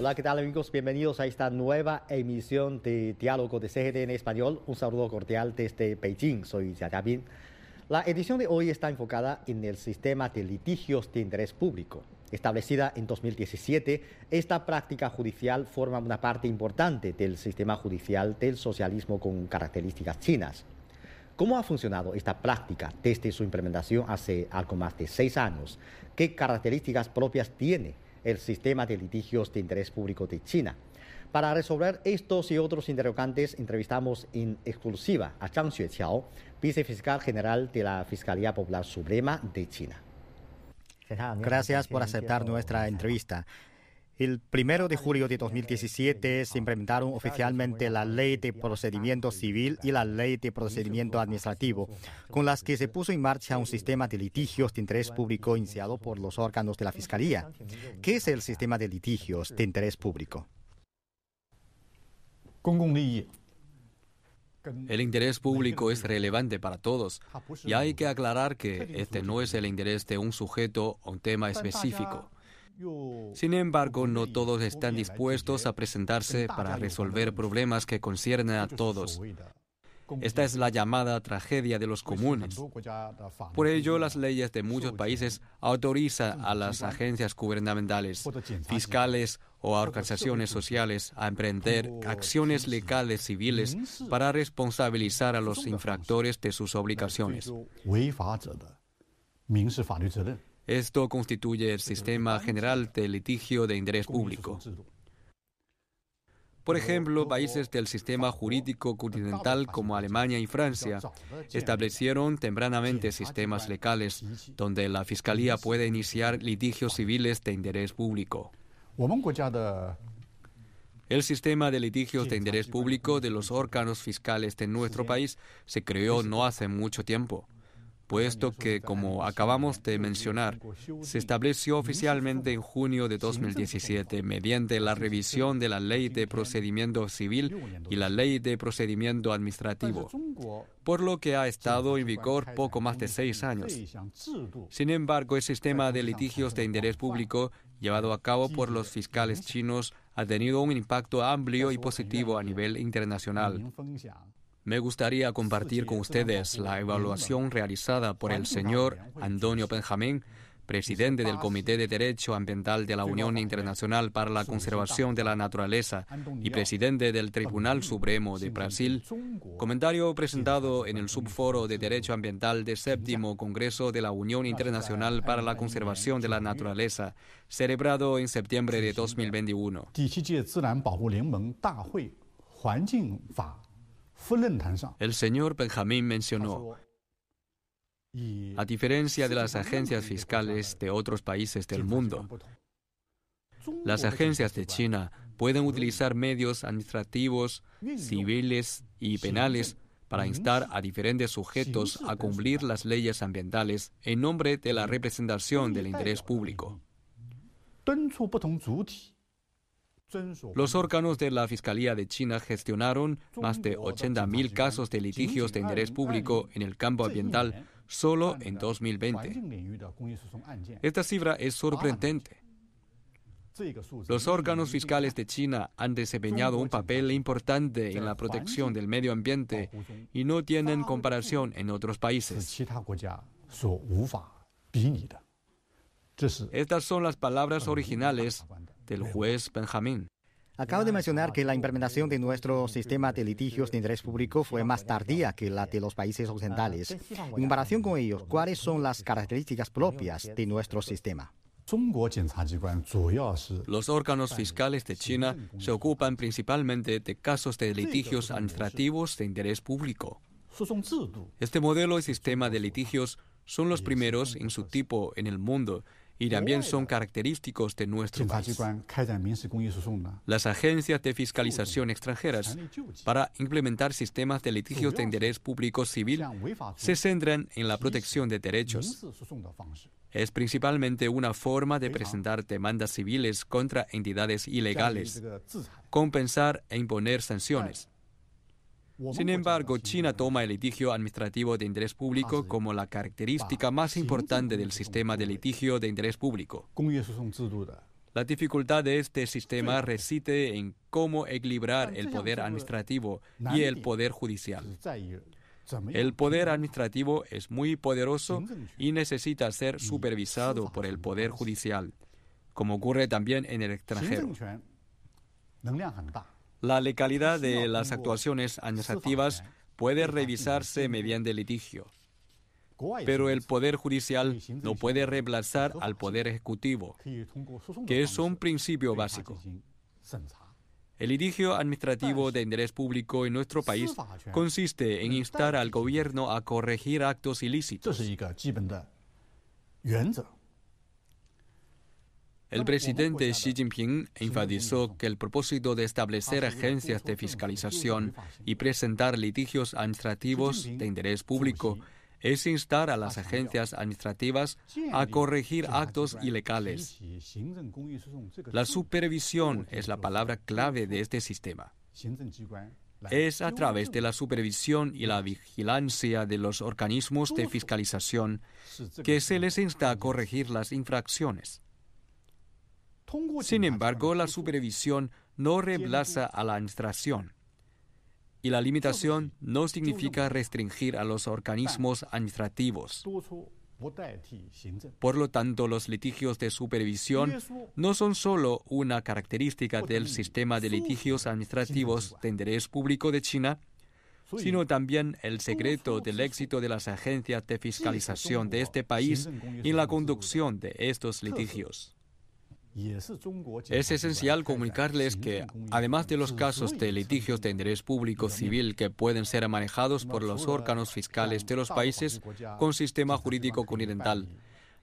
Hola, ¿qué tal amigos? Bienvenidos a esta nueva emisión de Diálogo de CGD en Español. Un saludo cordial desde Beijing. Soy Bin. La edición de hoy está enfocada en el sistema de litigios de interés público. Establecida en 2017, esta práctica judicial forma una parte importante del sistema judicial del socialismo con características chinas. ¿Cómo ha funcionado esta práctica desde su implementación hace algo más de seis años? ¿Qué características propias tiene? El sistema de litigios de interés público de China. Para resolver estos y otros interrogantes, entrevistamos en exclusiva a Zhang Xueqiao, vicefiscal general de la Fiscalía Popular Suprema de China. Gracias por aceptar nuestra entrevista. El primero de julio de 2017 se implementaron oficialmente la Ley de Procedimiento Civil y la Ley de Procedimiento Administrativo, con las que se puso en marcha un sistema de litigios de interés público iniciado por los órganos de la Fiscalía. ¿Qué es el sistema de litigios de interés público? El interés público es relevante para todos y hay que aclarar que este no es el interés de un sujeto o un tema específico. Sin embargo, no todos están dispuestos a presentarse para resolver problemas que conciernen a todos. Esta es la llamada tragedia de los comunes. Por ello, las leyes de muchos países autorizan a las agencias gubernamentales, fiscales o organizaciones sociales a emprender acciones legales civiles para responsabilizar a los infractores de sus obligaciones. Esto constituye el sistema general de litigio de interés público. Por ejemplo, países del sistema jurídico continental como Alemania y Francia establecieron tempranamente sistemas legales donde la Fiscalía puede iniciar litigios civiles de interés público. El sistema de litigios de interés público de los órganos fiscales de nuestro país se creó no hace mucho tiempo puesto que, como acabamos de mencionar, se estableció oficialmente en junio de 2017 mediante la revisión de la Ley de Procedimiento Civil y la Ley de Procedimiento Administrativo, por lo que ha estado en vigor poco más de seis años. Sin embargo, el sistema de litigios de interés público llevado a cabo por los fiscales chinos ha tenido un impacto amplio y positivo a nivel internacional. Me gustaría compartir con ustedes la evaluación realizada por el señor Antonio Benjamín, presidente del Comité de Derecho Ambiental de la Unión Internacional para la Conservación de la Naturaleza y presidente del Tribunal Supremo de Brasil, comentario presentado en el Subforo de Derecho Ambiental del Séptimo Congreso de la Unión Internacional para la Conservación de la Naturaleza, celebrado en septiembre de 2021. El señor Benjamín mencionó, a diferencia de las agencias fiscales de otros países del mundo, las agencias de China pueden utilizar medios administrativos, civiles y penales para instar a diferentes sujetos a cumplir las leyes ambientales en nombre de la representación del interés público. Los órganos de la Fiscalía de China gestionaron más de 80.000 casos de litigios de interés público en el campo ambiental solo en 2020. Esta cifra es sorprendente. Los órganos fiscales de China han desempeñado un papel importante en la protección del medio ambiente y no tienen comparación en otros países. Estas son las palabras originales del juez Benjamín. Acabo de mencionar que la implementación de nuestro sistema de litigios de interés público fue más tardía que la de los países occidentales. En comparación con ellos, ¿cuáles son las características propias de nuestro sistema? Los órganos fiscales de China se ocupan principalmente de casos de litigios administrativos de interés público. Este modelo y sistema de litigios son los primeros en su tipo en el mundo y también son característicos de nuestro país. Las agencias de fiscalización extranjeras para implementar sistemas de litigios de interés público civil se centran en la protección de derechos. Es principalmente una forma de presentar demandas civiles contra entidades ilegales, compensar e imponer sanciones. Sin embargo, China toma el litigio administrativo de interés público como la característica más importante del sistema de litigio de interés público. La dificultad de este sistema reside en cómo equilibrar el poder administrativo y el poder judicial. El poder administrativo es muy poderoso y necesita ser supervisado por el poder judicial, como ocurre también en el extranjero. La legalidad de las actuaciones administrativas puede revisarse mediante litigio, pero el poder judicial no puede reemplazar al poder ejecutivo, que es un principio básico. El litigio administrativo de interés público en nuestro país consiste en instar al gobierno a corregir actos ilícitos. El presidente Xi Jinping enfatizó que el propósito de establecer agencias de fiscalización y presentar litigios administrativos de interés público es instar a las agencias administrativas a corregir actos ilegales. La supervisión es la palabra clave de este sistema. Es a través de la supervisión y la vigilancia de los organismos de fiscalización que se les insta a corregir las infracciones. Sin embargo, la supervisión no reemplaza a la administración y la limitación no significa restringir a los organismos administrativos. Por lo tanto, los litigios de supervisión no son solo una característica del sistema de litigios administrativos de interés público de China, sino también el secreto del éxito de las agencias de fiscalización de este país en la conducción de estos litigios. Es esencial comunicarles que, además de los casos de litigios de interés público civil que pueden ser manejados por los órganos fiscales de los países con sistema jurídico continental,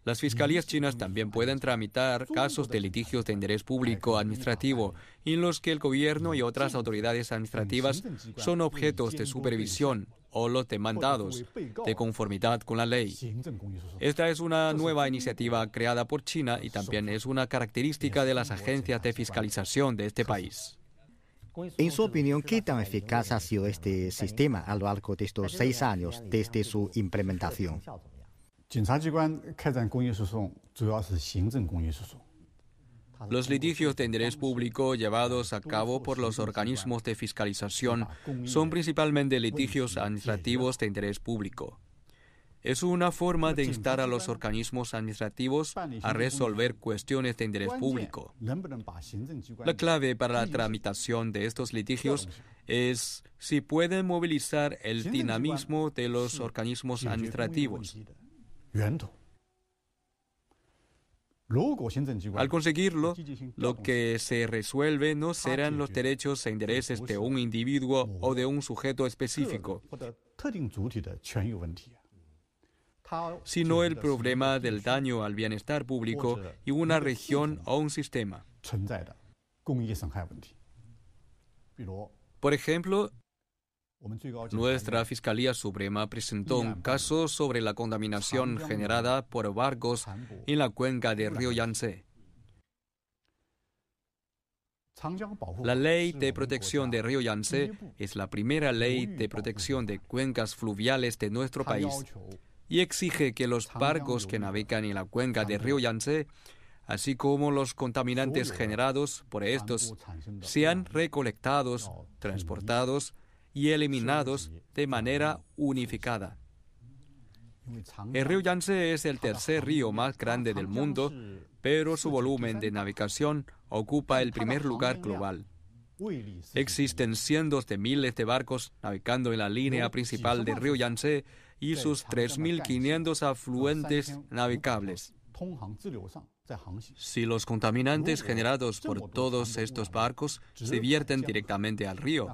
las fiscalías chinas también pueden tramitar casos de litigios de interés público administrativo en los que el gobierno y otras autoridades administrativas son objetos de supervisión o los demandados de conformidad con la ley. Esta es una nueva iniciativa creada por China y también es una característica de las agencias de fiscalización de este país. En su opinión, ¿qué tan eficaz ha sido este sistema a lo largo de estos seis años desde su implementación? Los litigios de interés público llevados a cabo por los organismos de fiscalización son principalmente litigios administrativos de interés público. Es una forma de instar a los organismos administrativos a resolver cuestiones de interés público. La clave para la tramitación de estos litigios es si pueden movilizar el dinamismo de los organismos administrativos. Al conseguirlo, lo que se resuelve no serán los derechos e intereses de un individuo o de un sujeto específico, sino el problema del daño al bienestar público y una región o un sistema. Por ejemplo, nuestra Fiscalía Suprema presentó un caso sobre la contaminación generada por barcos en la cuenca del río Yangtze. La Ley de Protección del Río Yangtze es la primera ley de protección de cuencas fluviales de nuestro país y exige que los barcos que navegan en la cuenca del río Yangtze, así como los contaminantes generados por estos, sean recolectados, transportados y eliminados de manera unificada. El río Yangtze es el tercer río más grande del mundo, pero su volumen de navegación ocupa el primer lugar global. Existen cientos de miles de barcos navegando en la línea principal del río Yangtze y sus 3.500 afluentes navegables. Si los contaminantes generados por todos estos barcos se vierten directamente al río,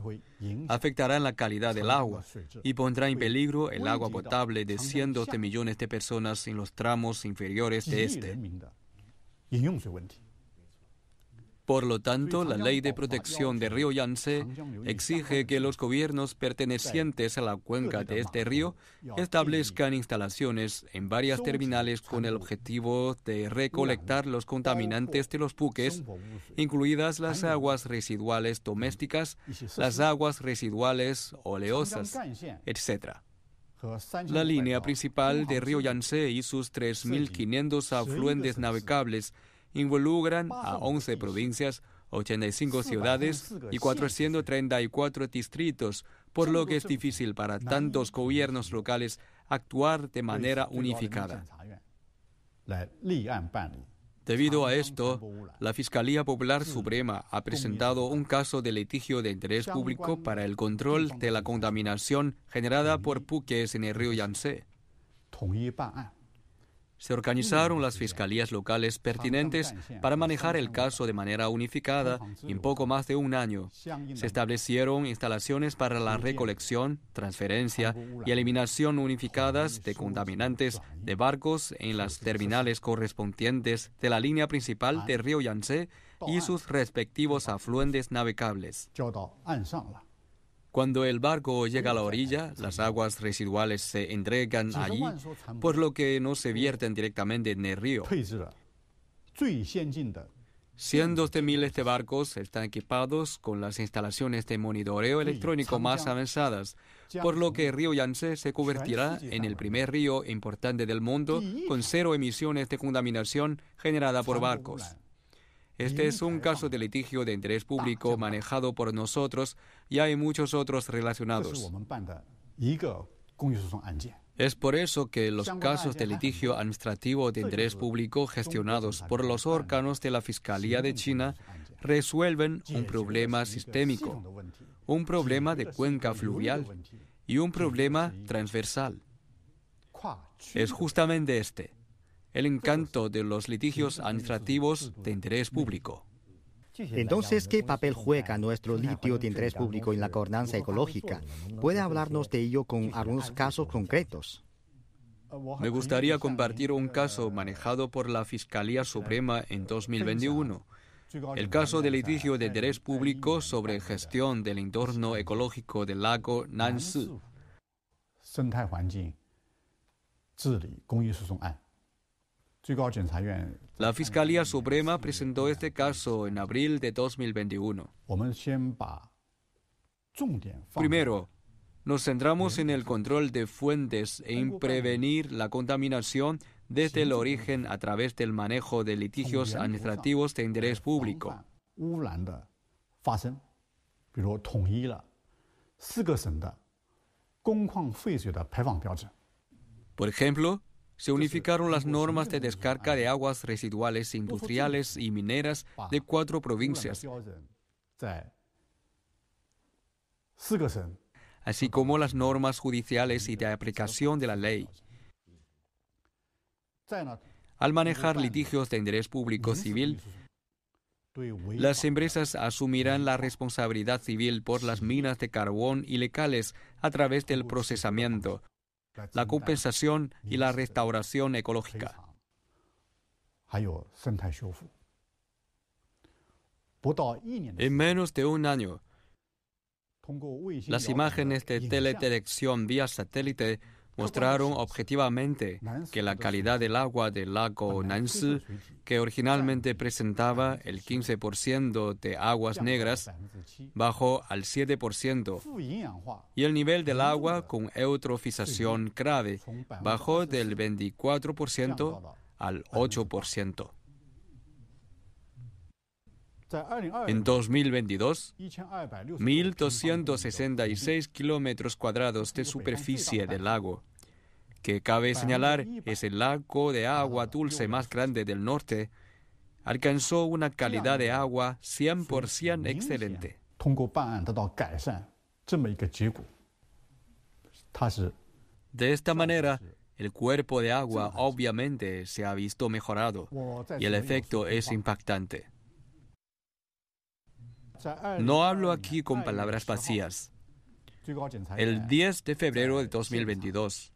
afectarán la calidad del agua y pondrá en peligro el agua potable de cientos de millones de personas en los tramos inferiores de este. Por lo tanto, la ley de protección del río Yangtze exige que los gobiernos pertenecientes a la cuenca de este río establezcan instalaciones en varias terminales con el objetivo de recolectar los contaminantes de los buques, incluidas las aguas residuales domésticas, las aguas residuales oleosas, etc. La línea principal del río Yangtze y sus 3.500 afluentes navegables involucran a 11 provincias, 85 ciudades y 434 distritos, por lo que es difícil para tantos gobiernos locales actuar de manera unificada. Debido a esto, la Fiscalía Popular Suprema ha presentado un caso de litigio de interés público para el control de la contaminación generada por buques en el río Yangtze se organizaron las fiscalías locales pertinentes para manejar el caso de manera unificada en poco más de un año. Se establecieron instalaciones para la recolección, transferencia y eliminación unificadas de contaminantes de barcos en las terminales correspondientes de la línea principal del río Yangtze y sus respectivos afluentes navegables. Cuando el barco llega a la orilla, las aguas residuales se entregan allí, por lo que no se vierten directamente en el río. Cientos de. Miles de barcos están equipados con las instalaciones de monitoreo electrónico más avanzadas, por lo que el río Yangtze se convertirá en el primer río importante del mundo con cero emisiones de contaminación generada por barcos. Este es un caso de litigio de interés público manejado por nosotros y hay muchos otros relacionados. Es por eso que los casos de litigio administrativo de interés público gestionados por los órganos de la Fiscalía de China resuelven un problema sistémico, un problema de cuenca fluvial y un problema transversal. Es justamente este el encanto de los litigios administrativos de interés público. Entonces, ¿qué papel juega nuestro litio de interés público en la gobernanza ecológica? ¿Puede hablarnos de ello con algunos casos concretos? Me gustaría compartir un caso manejado por la Fiscalía Suprema en 2021. El caso de litigio de interés público sobre gestión del entorno ecológico del lago Nansi. La Fiscalía Suprema presentó este caso en abril de 2021. Primero, nos centramos en el control de fuentes e en prevenir la contaminación desde el origen a través del manejo de litigios administrativos de interés público. Por ejemplo, se unificaron las normas de descarga de aguas residuales industriales y mineras de cuatro provincias, así como las normas judiciales y de aplicación de la ley. Al manejar litigios de interés público civil, las empresas asumirán la responsabilidad civil por las minas de carbón ilegales a través del procesamiento, la compensación y la restauración ecológica. En menos de un año, las imágenes de teledetección vía satélite mostraron objetivamente que la calidad del agua del lago Nansi, que originalmente presentaba el 15% de aguas negras, bajó al 7%, y el nivel del agua con eutrofización grave bajó del 24% al 8%. En 2022, 1.266 kilómetros cuadrados de superficie del lago, que cabe señalar es el lago de agua dulce más grande del norte, alcanzó una calidad de agua 100% excelente. De esta manera, el cuerpo de agua obviamente se ha visto mejorado y el efecto es impactante. No hablo aquí con palabras vacías. El 10 de febrero de 2022,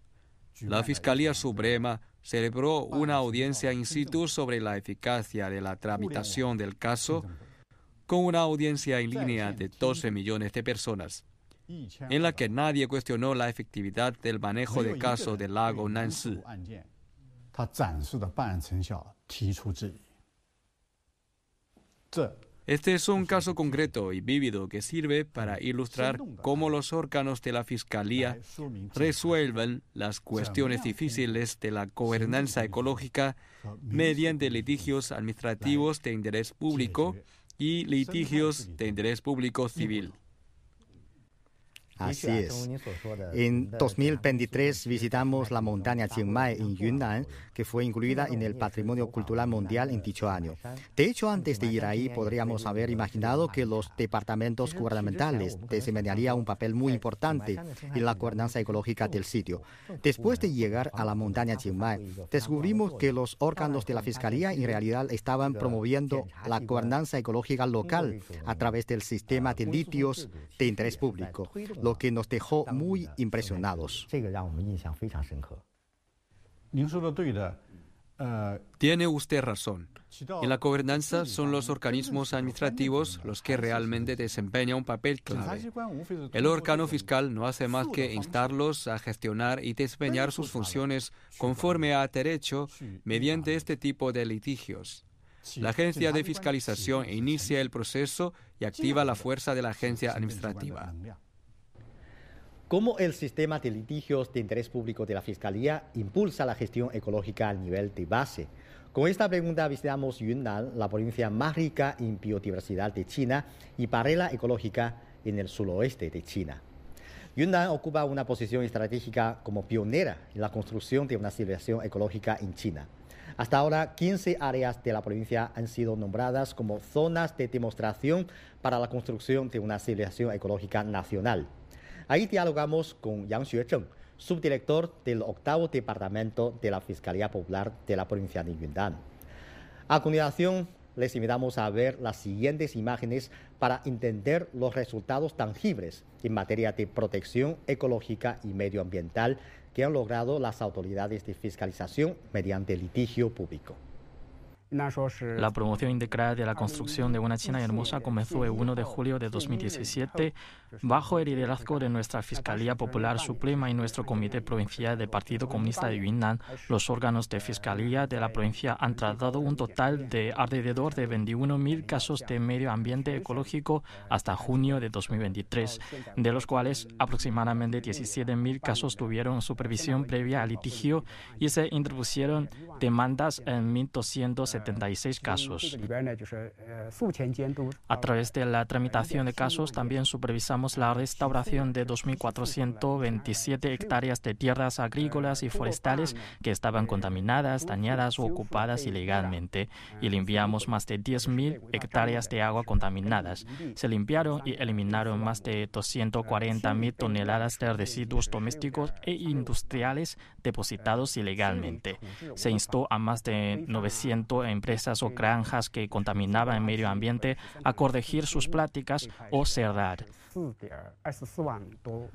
la Fiscalía Suprema celebró una audiencia in situ sobre la eficacia de la tramitación del caso con una audiencia en línea de 12 millones de personas, en la que nadie cuestionó la efectividad del manejo del caso del lago Nancy. Este es un caso concreto y vívido que sirve para ilustrar cómo los órganos de la Fiscalía resuelven las cuestiones difíciles de la gobernanza ecológica mediante litigios administrativos de interés público y litigios de interés público civil. Así es. En 2023 visitamos la montaña Chiang Mai en Yunnan, que fue incluida en el Patrimonio Cultural Mundial en dicho año. De hecho, antes de ir ahí, podríamos haber imaginado que los departamentos gubernamentales desempeñarían un papel muy importante en la gobernanza ecológica del sitio. Después de llegar a la montaña Chiang Mai, descubrimos que los órganos de la Fiscalía en realidad estaban promoviendo la gobernanza ecológica local a través del sistema de litios de interés público lo que nos dejó muy impresionados. Tiene usted razón. En la gobernanza son los organismos administrativos los que realmente desempeñan un papel clave. El órgano fiscal no hace más que instarlos a gestionar y desempeñar sus funciones conforme a derecho mediante este tipo de litigios. La agencia de fiscalización inicia el proceso y activa la fuerza de la agencia administrativa. ¿Cómo el sistema de litigios de interés público de la Fiscalía impulsa la gestión ecológica al nivel de base? Con esta pregunta visitamos Yunnan, la provincia más rica en biodiversidad de China y parela ecológica en el suroeste de China. Yunnan ocupa una posición estratégica como pionera en la construcción de una civilización ecológica en China. Hasta ahora, 15 áreas de la provincia han sido nombradas como zonas de demostración para la construcción de una civilización ecológica nacional. Ahí dialogamos con Yang Xuezheng, subdirector del octavo departamento de la Fiscalía Popular de la provincia de Yunnan. A continuación, les invitamos a ver las siguientes imágenes para entender los resultados tangibles en materia de protección ecológica y medioambiental que han logrado las autoridades de fiscalización mediante litigio público. La promoción integral de la construcción de una China hermosa comenzó el 1 de julio de 2017 bajo el liderazgo de nuestra Fiscalía Popular Suprema y nuestro Comité Provincial del Partido Comunista de Yunnan. Los órganos de Fiscalía de la provincia han tratado un total de alrededor de 21.000 casos de medio ambiente ecológico hasta junio de 2023, de los cuales aproximadamente 17.000 casos tuvieron supervisión previa al litigio y se introducieron demandas en 1.270 casos. A través de la tramitación de casos también supervisamos la restauración de 2.427 hectáreas de tierras agrícolas y forestales que estaban contaminadas, dañadas o ocupadas ilegalmente y limpiamos más de 10.000 hectáreas de agua contaminadas. Se limpiaron y eliminaron más de 240.000 toneladas de residuos domésticos e industriales depositados ilegalmente. Se instó a más de 900 empresas o granjas que contaminaban el medio ambiente a corregir sus prácticas o cerrar.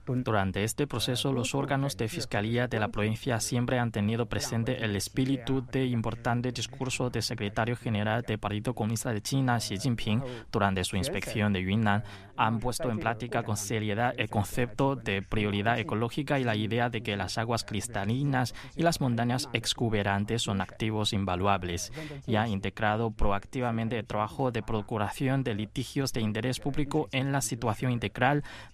Durante este proceso, los órganos de fiscalía de la provincia siempre han tenido presente el espíritu de importante discurso del secretario general del Partido Comunista de China, Xi Jinping, durante su inspección de Yunnan. Han puesto en práctica con seriedad el concepto de prioridad ecológica y la idea de que las aguas cristalinas y las montañas exuberantes son activos invaluables y ha integrado proactivamente el trabajo de procuración de litigios de interés público en la situación integral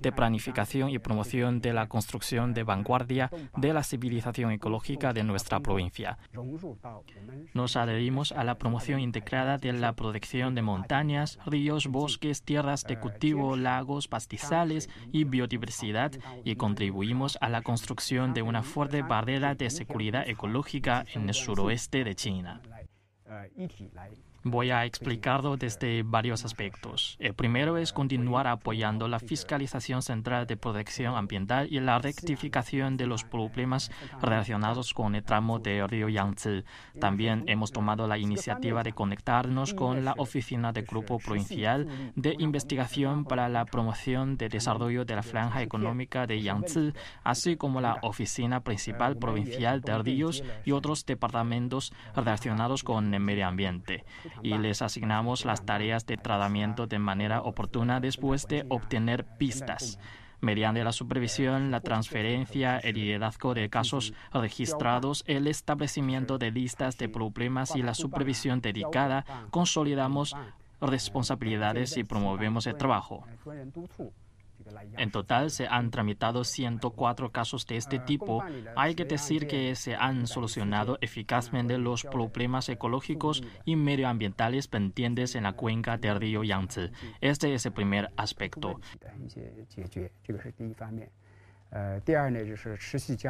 de planificación y promoción de la construcción de vanguardia de la civilización ecológica de nuestra provincia. Nos adherimos a la promoción integrada de la protección de montañas, ríos, bosques, tierras de cultivo, lagos, pastizales y biodiversidad y contribuimos a la construcción de una fuerte barrera de seguridad ecológica en el suroeste de China. Voy a explicarlo desde varios aspectos. El primero es continuar apoyando la fiscalización central de protección ambiental y la rectificación de los problemas relacionados con el tramo del río Yangtze. También hemos tomado la iniciativa de conectarnos con la Oficina del Grupo Provincial de Investigación para la Promoción de Desarrollo de la Franja Económica de Yangtze, así como la Oficina Principal Provincial de Ríos y otros departamentos relacionados con el medio ambiente y les asignamos las tareas de tratamiento de manera oportuna después de obtener pistas mediante la supervisión, la transferencia, el liderazgo de casos registrados, el establecimiento de listas de problemas y la supervisión dedicada, consolidamos responsabilidades y promovemos el trabajo. En total se han tramitado 104 casos de este tipo. Hay que decir que se han solucionado eficazmente los problemas ecológicos y medioambientales pendientes en la cuenca del río Yangtze. Este es el primer aspecto.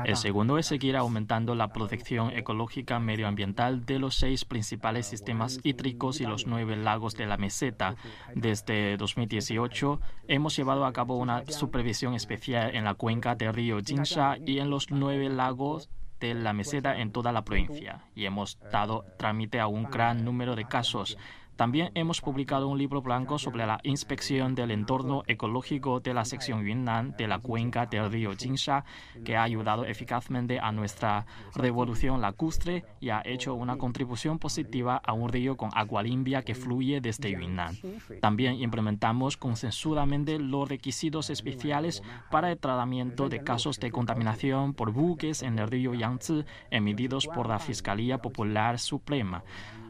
El segundo es seguir aumentando la protección ecológica medioambiental de los seis principales sistemas hídricos y los nueve lagos de la meseta. Desde 2018 hemos llevado a cabo una supervisión especial en la cuenca del río Jinsha y en los nueve lagos de la meseta en toda la provincia y hemos dado trámite a un gran número de casos. También hemos publicado un libro blanco sobre la inspección del entorno ecológico de la sección Yunnan de la cuenca del río Jinsha, que ha ayudado eficazmente a nuestra revolución lacustre y ha hecho una contribución positiva a un río con agua limpia que fluye desde Yunnan. También implementamos consensudamente los requisitos especiales para el tratamiento de casos de contaminación por buques en el río Yangtze emitidos por la Fiscalía Popular Suprema.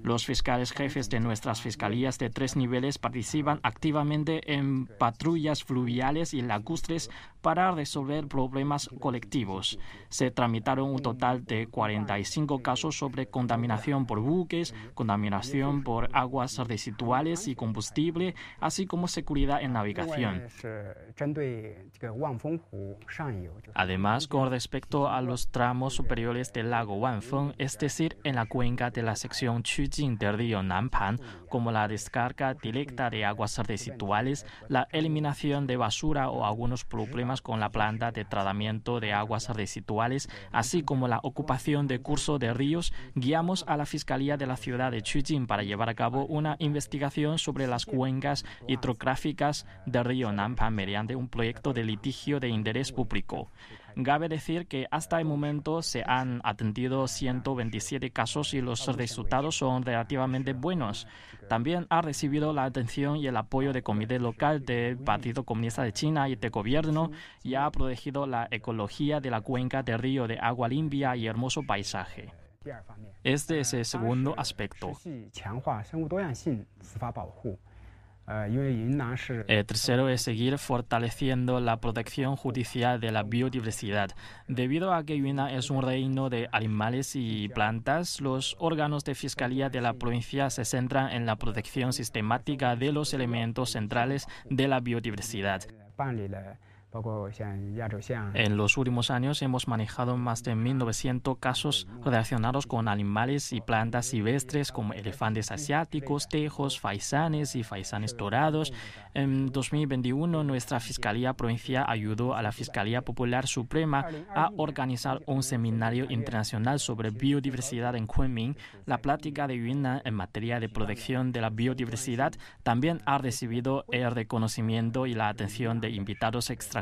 Los fiscales jefes de nuestras fiscalías de tres niveles participan activamente en patrullas fluviales y lacustres para resolver problemas colectivos. Se tramitaron un total de 45 casos sobre contaminación por buques, contaminación por aguas residuales y combustible, así como seguridad en navegación. Además, con respecto a los tramos superiores del lago Wanfeng, es decir, en la cuenca de la sección Qujing del río Nanpan, como la descarga directa de aguas residuales, la eliminación de basura o algunos problemas con la planta de tratamiento de aguas residuales, así como la ocupación de curso de ríos, guiamos a la Fiscalía de la ciudad de Qujing para llevar a cabo una investigación sobre las cuencas hidrográficas del río Nanpan mediante un proyecto de litigio de interés público. Cabe decir que hasta el momento se han atendido 127 casos y los resultados son relativamente buenos. También ha recibido la atención y el apoyo del Comité Local del Partido Comunista de China y del Gobierno y ha protegido la ecología de la cuenca del río de agua limpia y hermoso paisaje. Este es el segundo aspecto. El tercero es seguir fortaleciendo la protección judicial de la biodiversidad. Debido a que Yunnan es un reino de animales y plantas, los órganos de fiscalía de la provincia se centran en la protección sistemática de los elementos centrales de la biodiversidad. En los últimos años hemos manejado más de 1.900 casos relacionados con animales y plantas silvestres como elefantes asiáticos, tejos, faisanes y faisanes dorados. En 2021, nuestra Fiscalía Provincial ayudó a la Fiscalía Popular Suprema a organizar un seminario internacional sobre biodiversidad en Kunming. La plática de Yunnan en materia de protección de la biodiversidad también ha recibido el reconocimiento y la atención de invitados extranjeros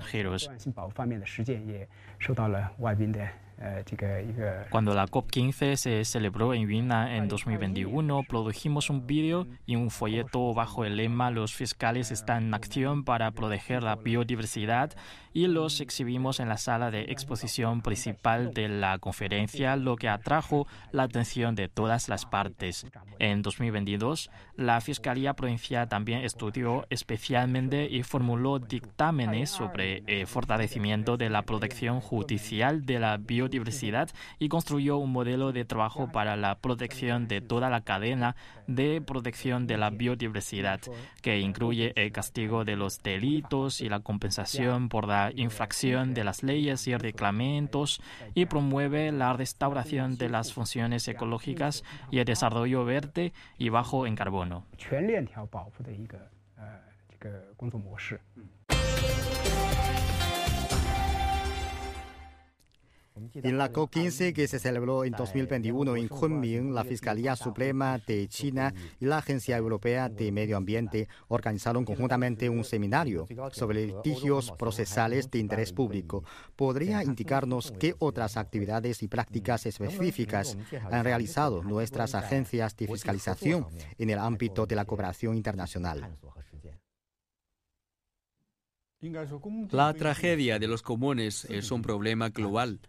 cuando la COP15 se celebró en Yunnan en 2021, produjimos un vídeo y un folleto bajo el lema Los fiscales están en acción para proteger la biodiversidad y los exhibimos en la sala de exposición principal de la conferencia, lo que atrajo la atención de todas las partes. En 2022, la Fiscalía Provincial también estudió especialmente y formuló dictámenes sobre el fortalecimiento de la protección judicial de la biodiversidad y construyó un modelo de trabajo para la protección de toda la cadena de protección de la biodiversidad, que incluye el castigo de los delitos y la compensación por la infracción de las leyes y reglamentos y promueve la restauración de las funciones ecológicas y el desarrollo verde y bajo en carbono. En la COP15 que se celebró en 2021 en Kunming, la Fiscalía Suprema de China y la Agencia Europea de Medio Ambiente organizaron conjuntamente un seminario sobre litigios procesales de interés público. ¿Podría indicarnos qué otras actividades y prácticas específicas han realizado nuestras agencias de fiscalización en el ámbito de la cooperación internacional? La tragedia de los comunes es un problema global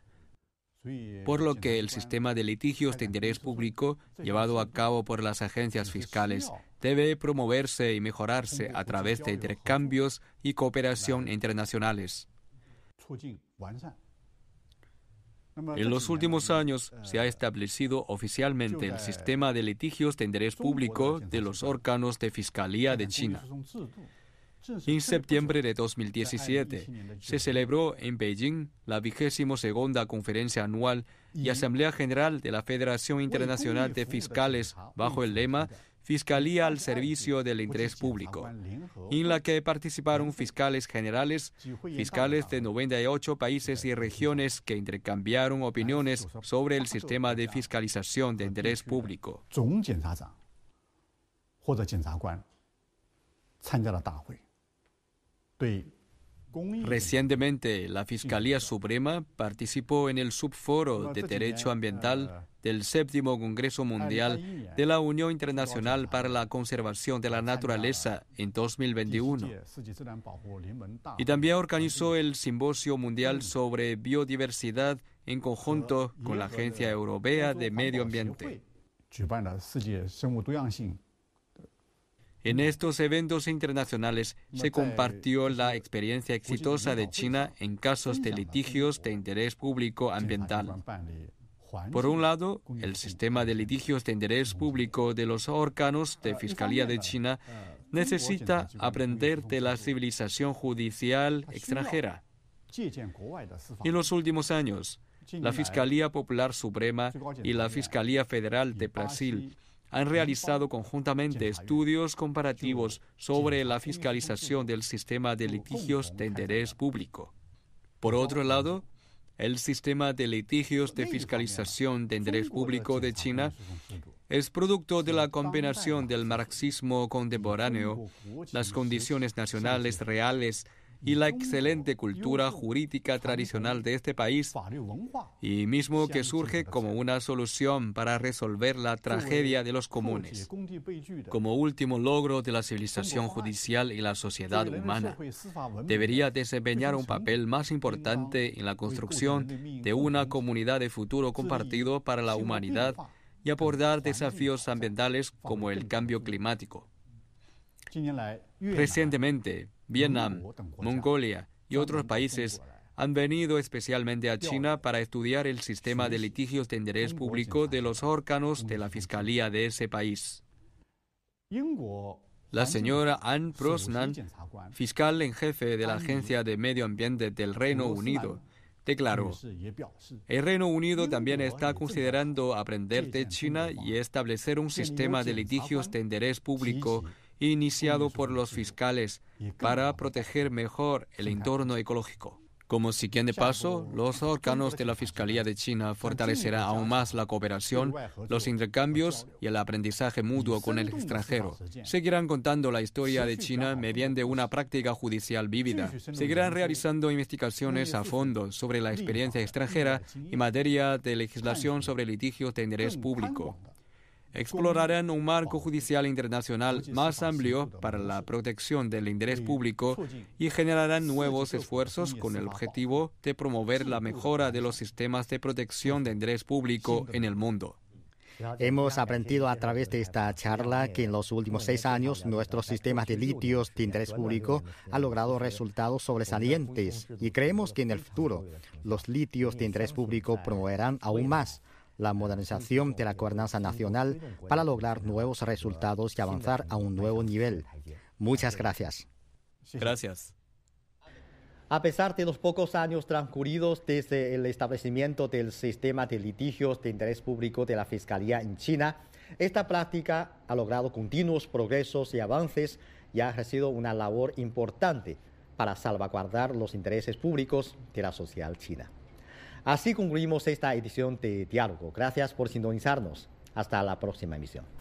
por lo que el sistema de litigios de interés público llevado a cabo por las agencias fiscales debe promoverse y mejorarse a través de intercambios y cooperación internacionales. En los últimos años se ha establecido oficialmente el sistema de litigios de interés público de los órganos de Fiscalía de China. En septiembre de 2017 se celebró en Beijing la vigésimo segunda conferencia anual y Asamblea General de la Federación Internacional de Fiscales bajo el lema Fiscalía al servicio del interés público, en la que participaron fiscales generales, fiscales de 98 países y regiones que intercambiaron opiniones sobre el sistema de fiscalización de interés público. Recientemente, la Fiscalía Suprema participó en el subforo de Derecho Ambiental del séptimo Congreso Mundial de la Unión Internacional para la Conservación de la Naturaleza en 2021. Y también organizó el Simposio Mundial sobre Biodiversidad en conjunto con la Agencia Europea de Medio Ambiente. En estos eventos internacionales se compartió la experiencia exitosa de China en casos de litigios de interés público ambiental. Por un lado, el sistema de litigios de interés público de los órganos de Fiscalía de China necesita aprender de la civilización judicial extranjera. En los últimos años, la Fiscalía Popular Suprema y la Fiscalía Federal de Brasil han realizado conjuntamente estudios comparativos sobre la fiscalización del sistema de litigios de interés público. Por otro lado, el sistema de litigios de fiscalización de interés público de China es producto de la combinación del marxismo contemporáneo, las condiciones nacionales reales y la excelente cultura jurídica tradicional de este país, y mismo que surge como una solución para resolver la tragedia de los comunes, como último logro de la civilización judicial y la sociedad humana, debería desempeñar un papel más importante en la construcción de una comunidad de futuro compartido para la humanidad y abordar desafíos ambientales como el cambio climático. Recientemente, Vietnam, Mongolia y otros países han venido especialmente a China para estudiar el sistema de litigios de interés público de los órganos de la Fiscalía de ese país. La señora Anne Brosnan, fiscal en jefe de la Agencia de Medio Ambiente del Reino Unido, declaró, el Reino Unido también está considerando aprender de China y establecer un sistema de litigios de interés público iniciado por los fiscales para proteger mejor el entorno ecológico. Como siguiente paso, los órganos de la Fiscalía de China fortalecerán aún más la cooperación, los intercambios y el aprendizaje mutuo con el extranjero. Seguirán contando la historia de China mediante una práctica judicial vívida. Seguirán realizando investigaciones a fondo sobre la experiencia extranjera en materia de legislación sobre litigios de interés público explorarán un marco judicial internacional más amplio para la protección del interés público y generarán nuevos esfuerzos con el objetivo de promover la mejora de los sistemas de protección de interés público en el mundo. Hemos aprendido a través de esta charla que en los últimos seis años nuestro sistema de litios de interés público ha logrado resultados sobresalientes y creemos que en el futuro los litios de interés público promoverán aún más la modernización de la gobernanza nacional para lograr nuevos resultados y avanzar a un nuevo nivel. Muchas gracias. Gracias. A pesar de los pocos años transcurridos desde el establecimiento del sistema de litigios de interés público de la Fiscalía en China, esta práctica ha logrado continuos progresos y avances y ha ejercido una labor importante para salvaguardar los intereses públicos de la sociedad china. Así concluimos esta edición de Diálogo. Gracias por sintonizarnos. Hasta la próxima emisión.